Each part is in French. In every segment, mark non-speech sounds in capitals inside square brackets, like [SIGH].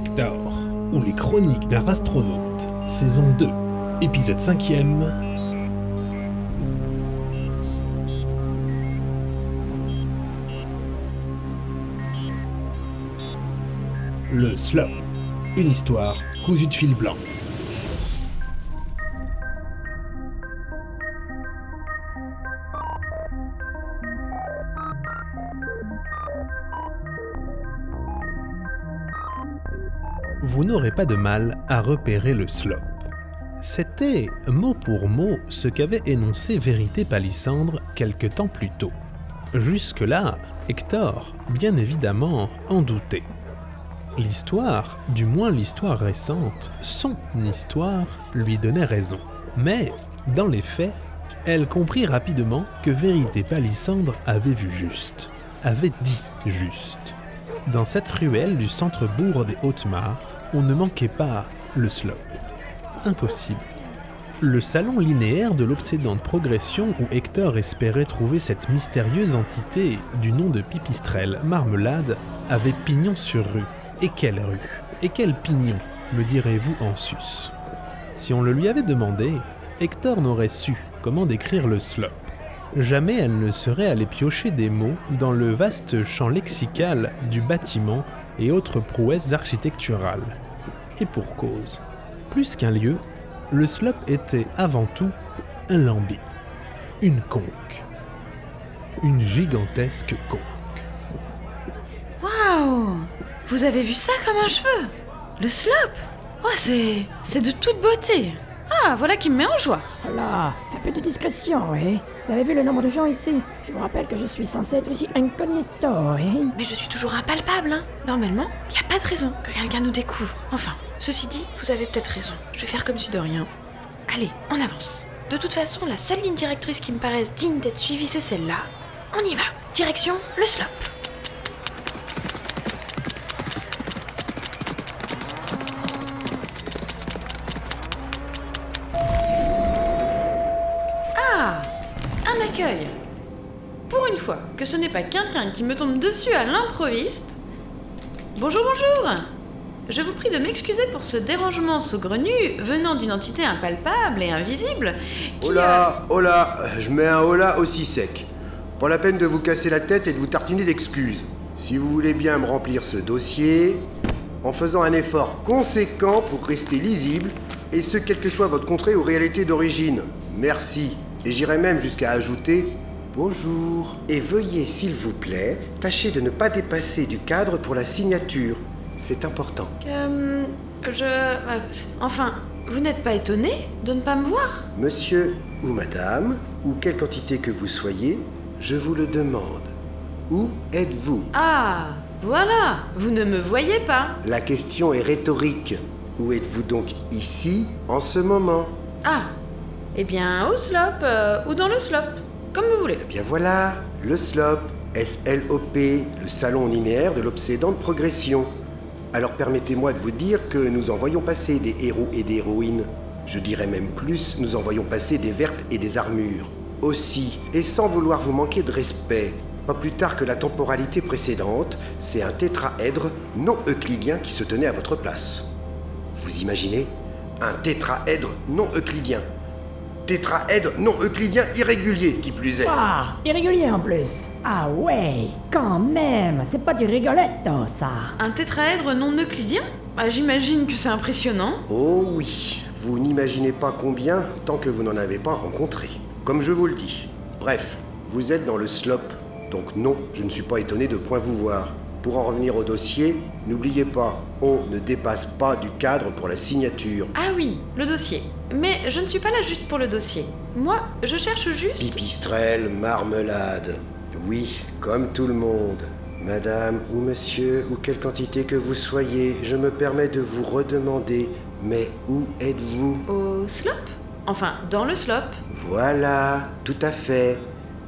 Hector, ou les chroniques d'un astronaute, saison 2, épisode 5ème. Le Slop, une histoire cousue de fil blanc. Vous n'aurez pas de mal à repérer le slop. C'était, mot pour mot, ce qu'avait énoncé Vérité Palissandre quelque temps plus tôt. Jusque-là, Hector, bien évidemment, en doutait. L'histoire, du moins l'histoire récente, son histoire, lui donnait raison. Mais, dans les faits, elle comprit rapidement que Vérité Palissandre avait vu juste, avait dit juste. Dans cette ruelle du centre-bourg des Hautes-Mares, on ne manquait pas le slop. Impossible. Le salon linéaire de l'obsédante progression où Hector espérait trouver cette mystérieuse entité du nom de Pipistrelle Marmelade avait pignon sur rue. Et quelle rue Et quel pignon me direz-vous en sus Si on le lui avait demandé, Hector n'aurait su comment décrire le slop. Jamais elle ne serait allée piocher des mots dans le vaste champ lexical du bâtiment et autres prouesses architecturales. Et pour cause. Plus qu'un lieu, le slop était avant tout un lambi, une conque, une gigantesque conque. Waouh Vous avez vu ça comme un cheveu? Le slop? Oh, c'est. c'est de toute beauté Ah, voilà qui me met en joie Voilà, un peu de discrétion, oui. Vous avez vu le nombre de gens ici? Je vous rappelle que je suis censé être ici incognito, oui. Mais je suis toujours impalpable, hein Normalement, il a pas de raison que quelqu'un nous découvre. Enfin, ceci dit, vous avez peut-être raison. Je vais faire comme si de rien. Allez, on avance. De toute façon, la seule ligne directrice qui me paraisse digne d'être suivie, c'est celle-là. On y va. Direction le slop. Que ce n'est pas quelqu'un qui me tombe dessus à l'improviste. Bonjour, bonjour Je vous prie de m'excuser pour ce dérangement saugrenu venant d'une entité impalpable et invisible qui Oh là, oh là, je mets un oh là aussi sec. Pas la peine de vous casser la tête et de vous tartiner d'excuses. Si vous voulez bien me remplir ce dossier, en faisant un effort conséquent pour rester lisible, et ce quelle que soit votre contrée ou réalité d'origine. Merci. Et j'irai même jusqu'à ajouter bonjour. Et veuillez, s'il vous plaît, tâcher de ne pas dépasser du cadre pour la signature. C'est important. Euh, je... euh, Enfin, vous n'êtes pas étonné de ne pas me voir? Monsieur ou madame, ou quelle quantité que vous soyez, je vous le demande. Où êtes-vous? Ah, voilà, vous ne me voyez pas. La question est rhétorique. Où êtes-vous donc ici, en ce moment? Ah, eh bien au slop euh, ou dans le slop, comme vous voulez. Eh bien voilà, le SLOP, S-L-O-P, le salon linéaire de l'obsédante progression. Alors permettez-moi de vous dire que nous en voyons passer des héros et des héroïnes. Je dirais même plus, nous en voyons passer des vertes et des armures. Aussi, et sans vouloir vous manquer de respect, pas plus tard que la temporalité précédente, c'est un tétraèdre non euclidien qui se tenait à votre place. Vous imaginez? Un tétraèdre non euclidien. Tétraèdre non euclidien irrégulier, qui plus est. Ah, irrégulier en plus. Ah ouais, quand même, c'est pas du rigoletto, ça. Un tétraèdre non euclidien? Bah j'imagine que c'est impressionnant. Oh oui, vous n'imaginez pas combien tant que vous n'en avez pas rencontré. Comme je vous le dis. Bref, vous êtes dans le slop, donc non, je ne suis pas étonné de point vous voir. Pour en revenir au dossier, n'oubliez pas, on ne dépasse pas du cadre pour la signature. Ah oui, le dossier. Mais je ne suis pas là juste pour le dossier. Moi, je cherche juste... Pipistrelle, marmelade. Oui, comme tout le monde. Madame ou monsieur, ou quelle quantité que vous soyez, je me permets de vous redemander, mais où êtes-vous? Au slop? Enfin, dans le slop. Voilà, tout à fait.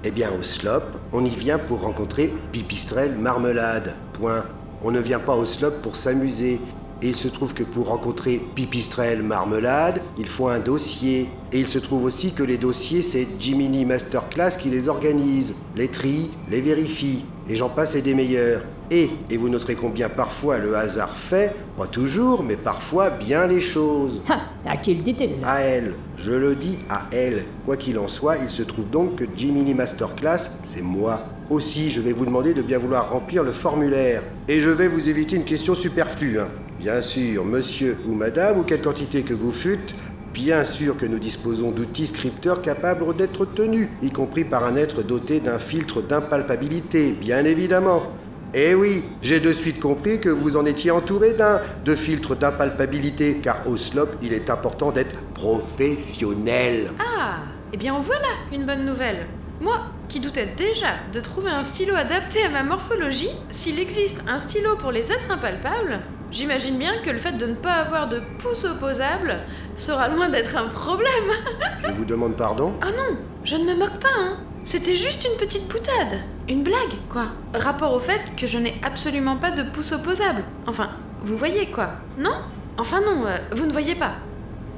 Eh bien, au slop, on y vient pour rencontrer Pipistrelle Marmelade. Point. On ne vient pas au slop pour s'amuser. Et il se trouve que pour rencontrer Pipistrelle Marmelade, il faut un dossier. Et il se trouve aussi que les dossiers, c'est Jiminy Masterclass qui les organise, les trie, les vérifie. Et j'en passe et des meilleurs. Et, et vous noterez combien parfois le hasard fait, pas toujours, mais parfois bien les choses. Ha À qui le dit-il? À elle, je le dis à elle. Quoi qu'il en soit, il se trouve donc que Jiminy Masterclass, c'est moi. Aussi, je vais vous demander de bien vouloir remplir le formulaire. Et je vais vous éviter une question superflue. hein. Bien sûr, monsieur ou madame, ou quelle quantité que vous fûtes, bien sûr que nous disposons d'outils scripteurs capables d'être tenus, y compris par un être doté d'un filtre d'impalpabilité, bien évidemment. Eh oui, j'ai de suite compris que vous en étiez entouré d'un de filtre d'impalpabilité, car au slop, il est important d'être professionnel. Ah, eh bien voilà une bonne nouvelle. Moi, qui doutais déjà de trouver un stylo adapté à ma morphologie, s'il existe un stylo pour les êtres impalpables, j'imagine bien que le fait de ne pas avoir de pouce opposable sera loin d'être un problème. [LAUGHS] Je vous demande pardon? Oh non, je ne me moque pas, hein. C'était juste une petite boutade. Une blague, quoi. Rapport au fait que je n'ai absolument pas de pouce opposable. Enfin, vous voyez quoi Non? Enfin non, euh, vous ne voyez pas.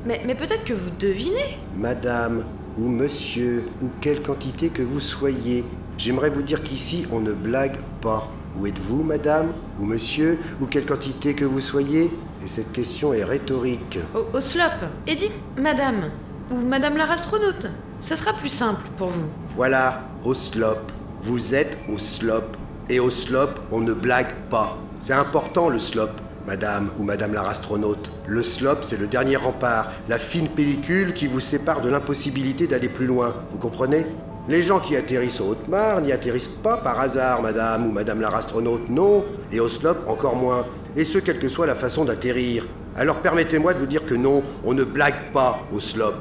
Mais, mais peut-être que vous devinez. Madame ou monsieur ou quelle quantité que vous soyez, j'aimerais vous dire qu'ici on ne blague pas. Où êtes-vous, madame ou monsieur ou quelle quantité que vous soyez? Et cette question est rhétorique. Au, au slop. Et dites madame. Ou madame la astronaute. Ça sera plus simple pour vous. Voilà, au slop. Vous êtes au slop. Et au slop, on ne blague pas. C'est important le slop, madame ou madame la astronaute. Le slop, c'est le dernier rempart, la fine pellicule qui vous sépare de l'impossibilité d'aller plus loin. Vous comprenez? Les gens qui atterrissent au Haute-Mare n'y atterrissent pas par hasard, madame ou madame la astronaute, non. Et au slop, encore moins. Et ce, quelle que soit la façon d'atterrir. Alors permettez-moi de vous dire que non, on ne blague pas au slop.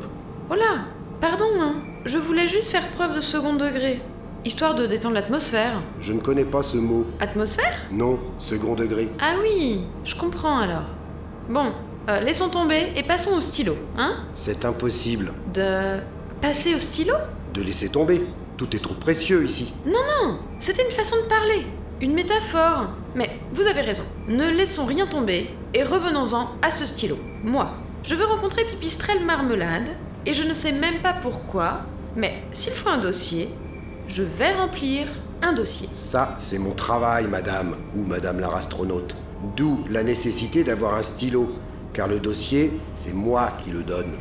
Oh là Pardon, hein. Je voulais juste faire preuve de second degré. Histoire de détendre l'atmosphère. Je ne connais pas ce mot. Atmosphère? Non, second degré. Ah oui, je comprends alors. Bon, euh, laissons tomber et passons au stylo, hein C'est impossible. De passer au stylo? De laisser tomber. Tout est trop précieux ici. Non, non, c'était une façon de parler, une métaphore. Mais vous avez raison, ne laissons rien tomber et revenons-en à ce stylo. Moi, je veux rencontrer Pipistrelle Marmelade et je ne sais même pas pourquoi, mais s'il faut un dossier, je vais remplir un dossier. Ça, c'est mon travail, madame ou madame la astronaute. D'où la nécessité d'avoir un stylo, car le dossier, c'est moi qui le donne.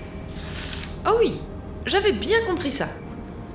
Oh oui, j'avais bien compris ça.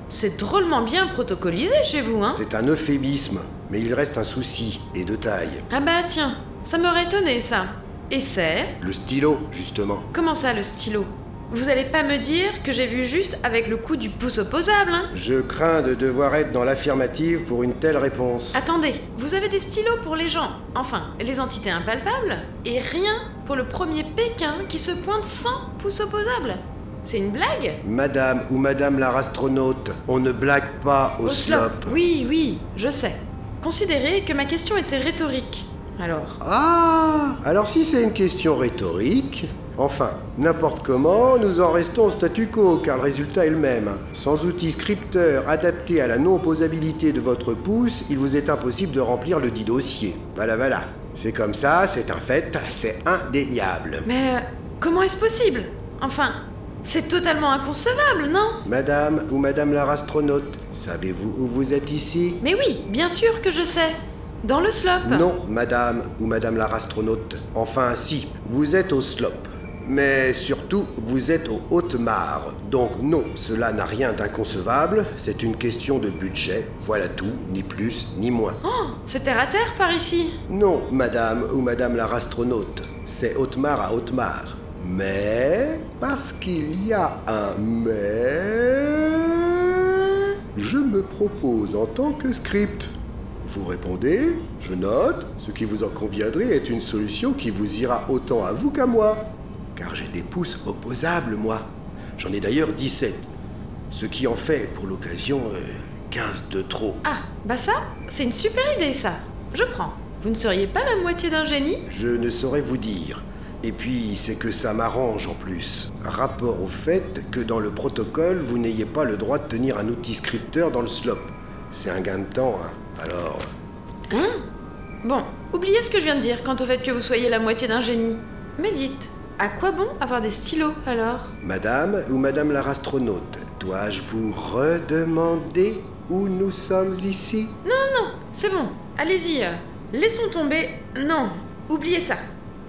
C'est drôlement bien protocolisé chez vous, hein C'est un euphémisme, mais il reste un souci, et de taille. Ah bah tiens, ça m'aurait étonné ça. Et c'est? Le stylo, justement. Comment ça le stylo? Vous allez pas me dire que j'ai vu juste avec le coup du pouce opposable, hein Je crains de devoir être dans l'affirmative pour une telle réponse. Attendez, vous avez des stylos pour les gens, enfin, les entités impalpables, et rien pour le premier Pékin qui se pointe sans pouce opposable. C'est une blague Madame ou madame la astronaute, on ne blague pas au, slop. Oui, oui, je sais. Considérez que ma question était rhétorique. Alors, Ah Alors si c'est une question rhétorique, enfin, n'importe comment, nous en restons au statu quo, car le résultat est le même. Sans outil scripteur adapté à la non-opposabilité de votre pouce, il vous est impossible de remplir le dit dossier. Voilà, voilà. C'est comme ça, c'est un fait, c'est indéniable. mais euh, comment est-ce possible? Enfin, c'est totalement inconcevable, non? Madame ou madame la astronaute, savez-vous où vous êtes ici? Mais oui, bien sûr que je sais. Dans le slop. Non, madame ou madame la astronaute. Enfin, si, vous êtes au slop. Mais surtout, vous êtes au Haute-Mare. Donc non, cela n'a rien d'inconcevable, c'est une question de budget. Voilà tout, ni plus ni moins. Oh, c'est terre à terre par ici. Non, madame ou madame la astronaute, c'est Haute-Mare à Haute-Mare. Mais, parce qu'il y a un mais, je me propose en tant que script. Vous répondez, je note, ce qui vous en conviendrait est une solution qui vous ira autant à vous qu'à moi. Car j'ai des pouces opposables, moi. J'en ai d'ailleurs 17. Ce qui en fait, pour l'occasion, euh, 15 de trop. Ah, bah ça, c'est une super idée ça. Je prends. Vous ne seriez pas la moitié d'un génie? Je ne saurais vous dire. Et puis, c'est que ça m'arrange en plus. Rapport au fait que dans le protocole, vous n'ayez pas le droit de tenir un outil scripteur dans le slop. C'est un gain de temps, hein. Alors, Bon, oubliez ce que je viens de dire quant au fait que vous soyez la moitié d'un génie. Mais dites, à quoi bon avoir des stylos alors? Madame ou madame la astronaute, dois-je vous redemander où nous sommes ici? Non, c'est bon, allez-y. euh. Laissons tomber. Non, oubliez ça.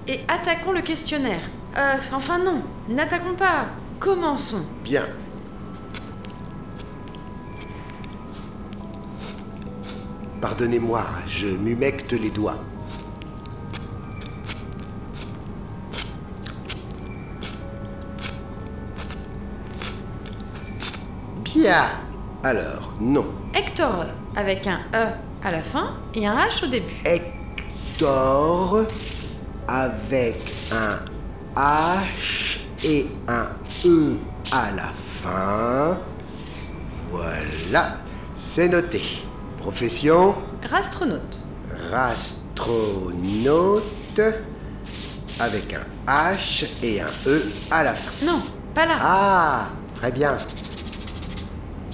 Et attaquons le questionnaire. Euh, enfin non, n'attaquons pas. Commençons. Bien. Pardonnez-moi, je m'humecte les doigts. Alors, non. Hector, avec un E à la fin et un H au début. Hector avec un H et un E à la fin. Voilà, c'est noté. Profession? Rastronaute. rastronaute avec un H et un E à la fin. Non, pas là. Ah, très bien.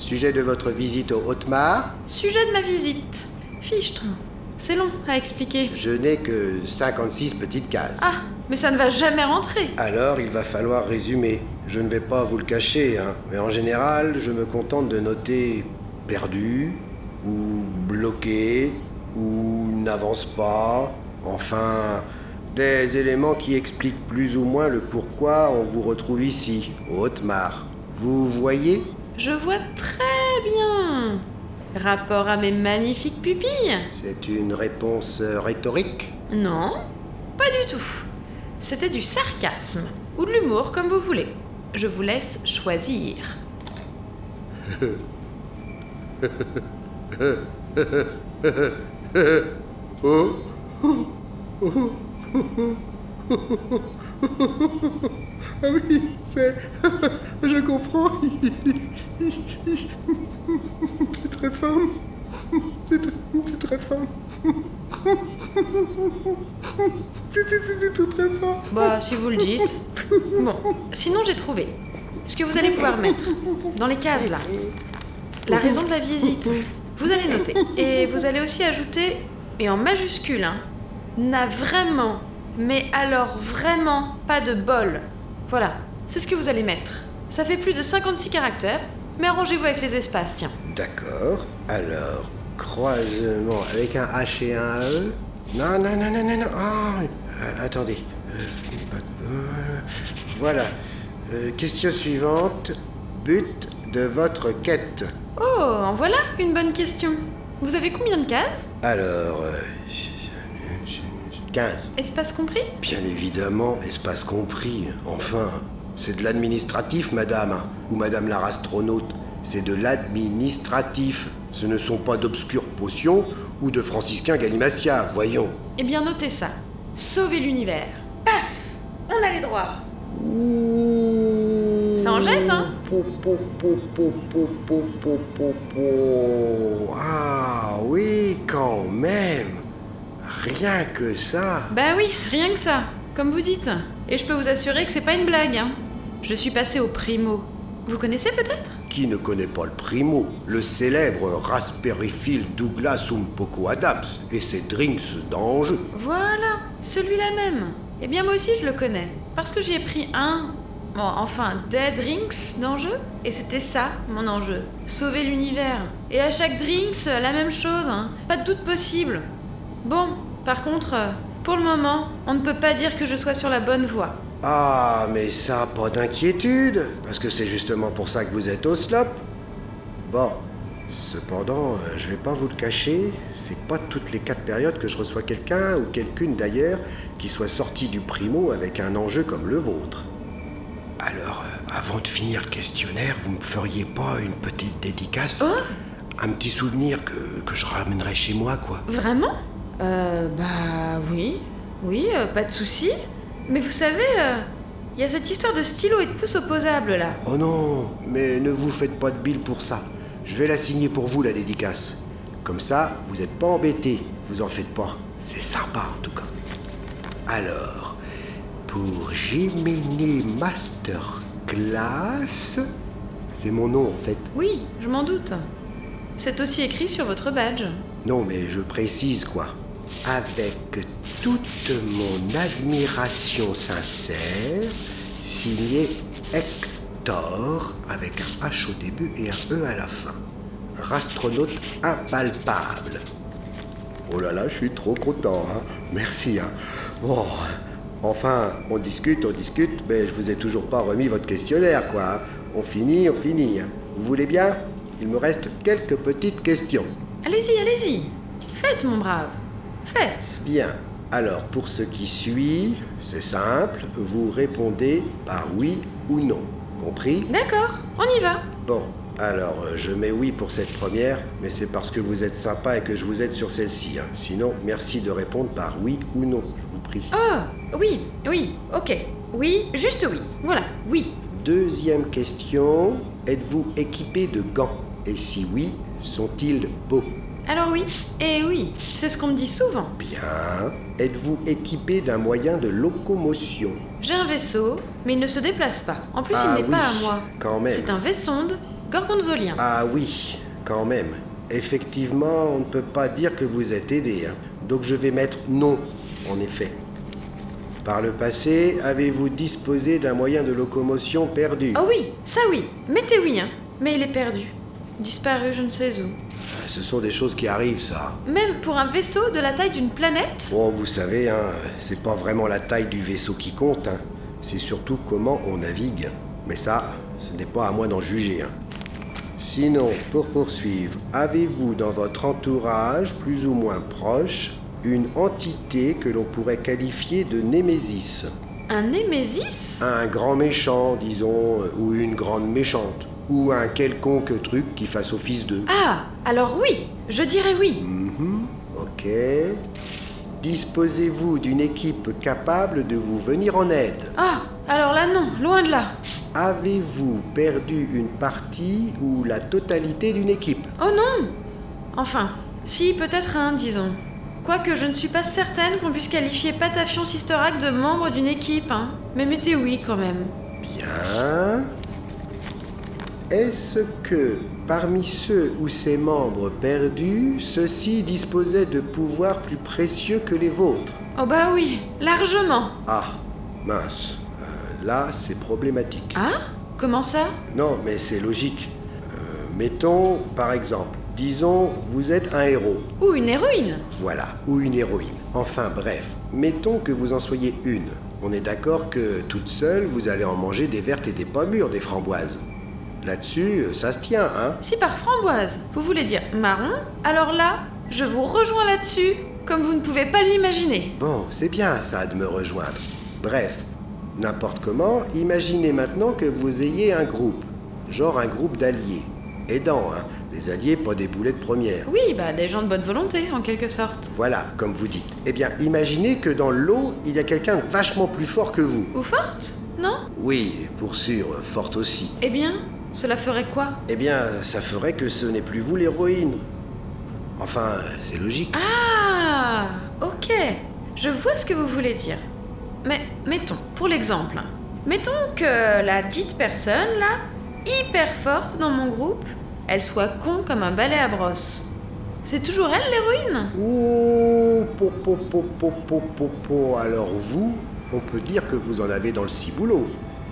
Sujet de votre visite au Haute-Mar Sujet de ma visite. Fichtre. C'est long à expliquer. Je n'ai que 56 petites cases. Ah, mais ça ne va jamais rentrer. Alors il va falloir résumer. Je ne vais pas vous le cacher, hein, mais en général, je me contente de noter perdu, ou bloqué, ou n'avance pas. Enfin, des éléments qui expliquent plus ou moins le pourquoi on vous retrouve ici, au Haute-Mar. Vous voyez? Je vois très bien. Rapport à mes magnifiques pupilles C'est une réponse euh, rhétorique? Non, pas du tout. C'était du sarcasme. Ou de l'humour, comme vous voulez. Je vous laisse choisir. [LAUGHS] Ah oui, c'est. [LAUGHS] Je comprends. [LAUGHS] C'est très fin. C'est très, fin. [LAUGHS] C'est tout très fin. Bah, si vous le dites. Bon, sinon j'ai trouvé. Ce que vous allez pouvoir mettre dans les cases là. La raison de la visite. Vous allez noter. Et vous allez aussi ajouter, et en majuscule, hein, n'a vraiment, mais alors vraiment pas de bol. Voilà, c'est ce que vous allez mettre. Ça fait plus de 56 caractères, mais arrangez-vous avec les espaces, tiens. D'accord. Alors, croisement avec un H et un E. Non, non, non, non, non, non. Ah, euh, attendez. Euh, euh, voilà. Euh, question suivante. But de votre quête. Oh, en voilà une bonne question. Vous avez combien de cases? Alors, Espace compris Bien évidemment, espace compris. Enfin, c'est de l'administratif, madame. Ou madame la rastronaute. C'est de l'administratif. Ce ne sont pas d'obscures potions ou de franciscains Galimacia, voyons. Eh bien, notez ça. Sauver l'univers. Paf On a les droits. Ouh. Ça en jette, hein? Ah oui, quand même Rien que ça. Bah oui, rien que ça, comme vous dites. Et je peux vous assurer que c'est pas une blague, hein. Je suis passée au primo. Vous connaissez peut-être? Qui ne connaît pas le primo? Le célèbre Raspberry Field Douglas Umpoko Adams et ses drinks d'enjeu. Voilà, celui-là même. Eh bien, moi aussi, je le connais. Parce que j'y ai pris un. Bon, enfin, des drinks d'enjeu. Et c'était ça, mon enjeu. Sauver l'univers. Et à chaque drinks, la même chose, hein. Pas de doute possible. Bon, par contre, euh, pour le moment, on ne peut pas dire que je sois sur la bonne voie. Ah, mais ça, pas d'inquiétude, parce que c'est justement pour ça que vous êtes au slop. Bon, cependant, euh, je vais pas vous le cacher, c'est pas toutes les quatre périodes que je reçois quelqu'un, ou quelqu'une d'ailleurs, qui soit sorti du primo avec un enjeu comme le vôtre. Alors, euh, avant de finir le questionnaire, vous me feriez pas une petite dédicace? Un petit souvenir que, que je ramènerai chez moi, quoi. Vraiment? Euh, bah oui. Oui, euh, pas de souci. Mais vous savez, il y a cette histoire de stylo et de pouce opposables là. Oh non, mais ne vous faites pas de bile pour ça. Je vais la signer pour vous, la dédicace. Comme ça, vous n'êtes pas embêtés. Vous en faites pas. C'est sympa, en tout cas. Alors, pour Jiminy Masterclass... C'est mon nom, en fait. Oui, je m'en doute. C'est aussi écrit sur votre badge. Non, mais je précise, quoi. Avec toute mon admiration sincère, signé Hector, avec un H au début et un E à la fin. Rastronaute impalpable. Oh là là, je suis trop content. Hein. Merci. Hein. Bon, enfin, on discute, on discute, mais je vous ai toujours pas remis votre questionnaire, quoi. hein. On finit, on finit. Vous voulez bien? Il me reste quelques petites questions. Allez-y, allez-y. Faites, mon brave. Faites. Bien. Alors, pour ce qui suit, c'est simple. Vous répondez par oui ou non. Compris? D'accord, on y va. Bon, alors euh, je mets oui pour cette première, mais c'est parce que vous êtes sympa et que je vous aide sur celle-ci. hein. Sinon, merci de répondre par oui ou non, je vous prie. Oh, oui, oui, ok. Oui, juste oui. Voilà, oui. Deuxième question, êtes-vous équipé de gants? Et si oui, sont-ils beaux? Alors oui, et oui, c'est ce qu'on me dit souvent. Bien. Êtes-vous équipé d'un moyen de locomotion? J'ai un vaisseau, mais il ne se déplace pas. En plus, Ah il n'est oui, pas à moi. quand même. C'est un vaisseau-sonde gorgonzolien. Ah oui, quand même. Effectivement, on ne peut pas dire que vous êtes aidé. hein. Donc je vais mettre non, en effet. Par le passé, avez-vous disposé d'un moyen de locomotion perdu? Oh oui, ça oui. Mettez oui, hein. Mais il est perdu. Disparu je ne sais où. Ce sont des choses qui arrivent, ça. Même pour un vaisseau de la taille d'une planète? Bon, vous savez, hein, c'est pas vraiment la taille du vaisseau qui compte, hein. c'est surtout comment on navigue. Mais ça, ce n'est pas à moi d'en juger. hein. Sinon, pour poursuivre, avez-vous dans votre entourage, plus ou moins proche, une entité que l'on pourrait qualifier de Némésis? Un Némésis? Un grand méchant, disons, ou une grande méchante, ou un quelconque truc qui fasse office d'eux. Ah, alors oui, je dirais oui. Mhm, ok. Disposez-vous d'une équipe capable de vous venir en aide Ah, alors là non, loin de là. Avez-vous perdu une partie ou la totalité d'une équipe? Oh non Enfin, si, peut-être un, disons. Quoique je ne suis pas certaine qu'on puisse qualifier Patafion Sisterac de membre d'une équipe, hein. Mais mettez oui quand même. Bien. Est-ce que parmi ceux ou ces membres perdus, ceux-ci disposaient de pouvoirs plus précieux que les vôtres? Oh bah oui, largement. Ah, mince. Euh, là, c'est problématique. Ah Comment ça? Non, mais c'est logique. Euh, mettons, par exemple, disons, vous êtes un héros. Ou une héroïne Voilà, ou une héroïne. Enfin bref, mettons que vous en soyez une. On est d'accord que toute seule, vous allez en manger des vertes et des pas mûres, des framboises. Là-dessus, euh, ça se tient, hein Si par framboise, vous voulez dire marron, alors là, je vous rejoins là-dessus, comme vous ne pouvez pas l'imaginer. Bon, c'est bien ça de me rejoindre. Bref, n'importe comment, imaginez maintenant que vous ayez un groupe. Genre un groupe d'alliés. Aidants, hein Les alliés, pas des boulets de première. Oui, bah des gens de bonne volonté, en quelque sorte. Voilà, comme vous dites. Eh bien, imaginez que dans l'eau, il y a quelqu'un de vachement plus fort que vous. Ou forte Non? Oui, pour sûr, forte aussi. Eh bien, cela ferait quoi? Eh bien, ça ferait que ce n'est plus vous l'héroïne. Enfin, c'est logique. Ah Ok, je vois ce que vous voulez dire. Mais mettons, pour l'exemple, mettons que la dite personne, là, hyper forte dans mon groupe, elle soit con comme un balai à brosse. C'est toujours elle l'héroïne? Oh, po, po, po, po, po, po, po. Alors vous, on peut dire que vous en avez dans le ciboulot.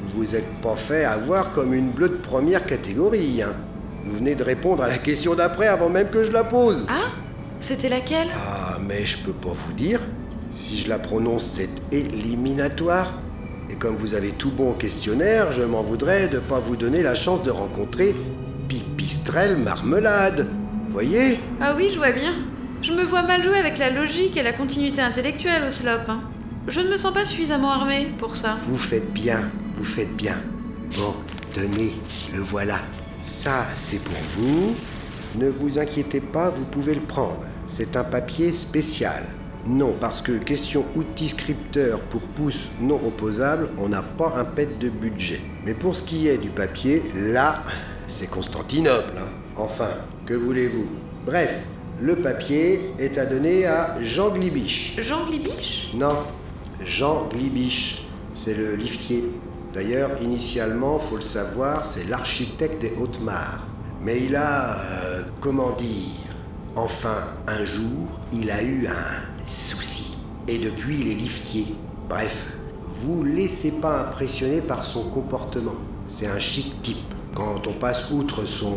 Vous êtes pas fait avoir comme une bleue de première catégorie, hein. Vous venez de répondre à la question d'après avant même que je la pose. Ah C'était laquelle? Ah, mais je peux pas vous dire. Si je la prononce, c'est éliminatoire. Et comme vous avez tout bon au questionnaire, je m'en voudrais de pas vous donner la chance de rencontrer Pipistrelle Marmelade. Vous voyez? Ah oui, je vois bien. Je me vois mal jouer avec la logique et la continuité intellectuelle au slop. hein. Je ne me sens pas suffisamment armée pour ça. Vous faites bien, vous faites bien. Bon, tenez, le voilà. Ça, c'est pour vous. Ne vous inquiétez pas, vous pouvez le prendre. C'est un papier spécial. Non, parce que question outil scripteur pour pouce non opposable, on n'a pas un pet de budget. Mais pour ce qui est du papier, là, c'est Constantinople. hein. Enfin, que voulez-vous? Bref, le papier est à donner à Jean Glibiche. Jean Glibiche? Non, Jean Glibiche, c'est le liftier. D'ailleurs, initialement, faut le savoir, c'est l'architecte des Hautes-Mares. Mais il a, euh, comment dire, enfin, un jour, il a eu un souci. Et depuis, il est liftier. Bref, vous laissez pas impressionner par son comportement. C'est un chic type. Quand on passe outre son...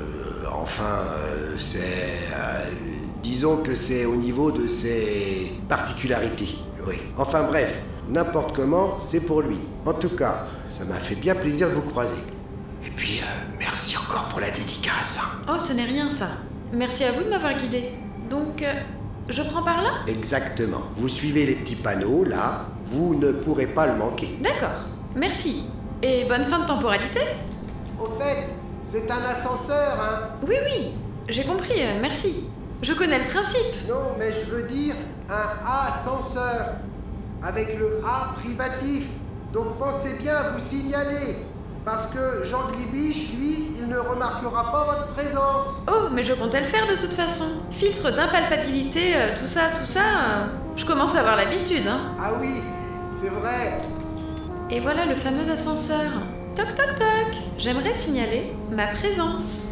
euh, enfin, euh, c'est... Disons que c'est au niveau de ses particularités. Oui. Enfin bref, n'importe comment, c'est pour lui. En tout cas, ça m'a fait bien plaisir de vous croiser. Et puis, euh, merci encore pour la dédicace. hein. Oh, ce n'est rien ça. Merci à vous de m'avoir guidé. Donc, euh, je prends par là? Exactement. Vous suivez les petits panneaux, là, vous ne pourrez pas le manquer. D'accord. Merci. Et bonne fin de temporalité Au fait, c'est un ascenseur, hein Oui, oui. J'ai compris, euh, merci. Je connais le principe. Non, mais je veux dire un ascenseur. Avec le A privatif. Donc pensez bien à vous signaler. Parce que Jean Glibiche, lui, il ne remarquera pas votre présence. Oh, mais je comptais le faire de toute façon. Filtre d'impalpabilité, euh, tout ça, tout ça. euh, je commence à avoir l'habitude, hein. Ah oui, c'est vrai. Et voilà le fameux ascenseur. Toc toc toc. J'aimerais signaler ma présence.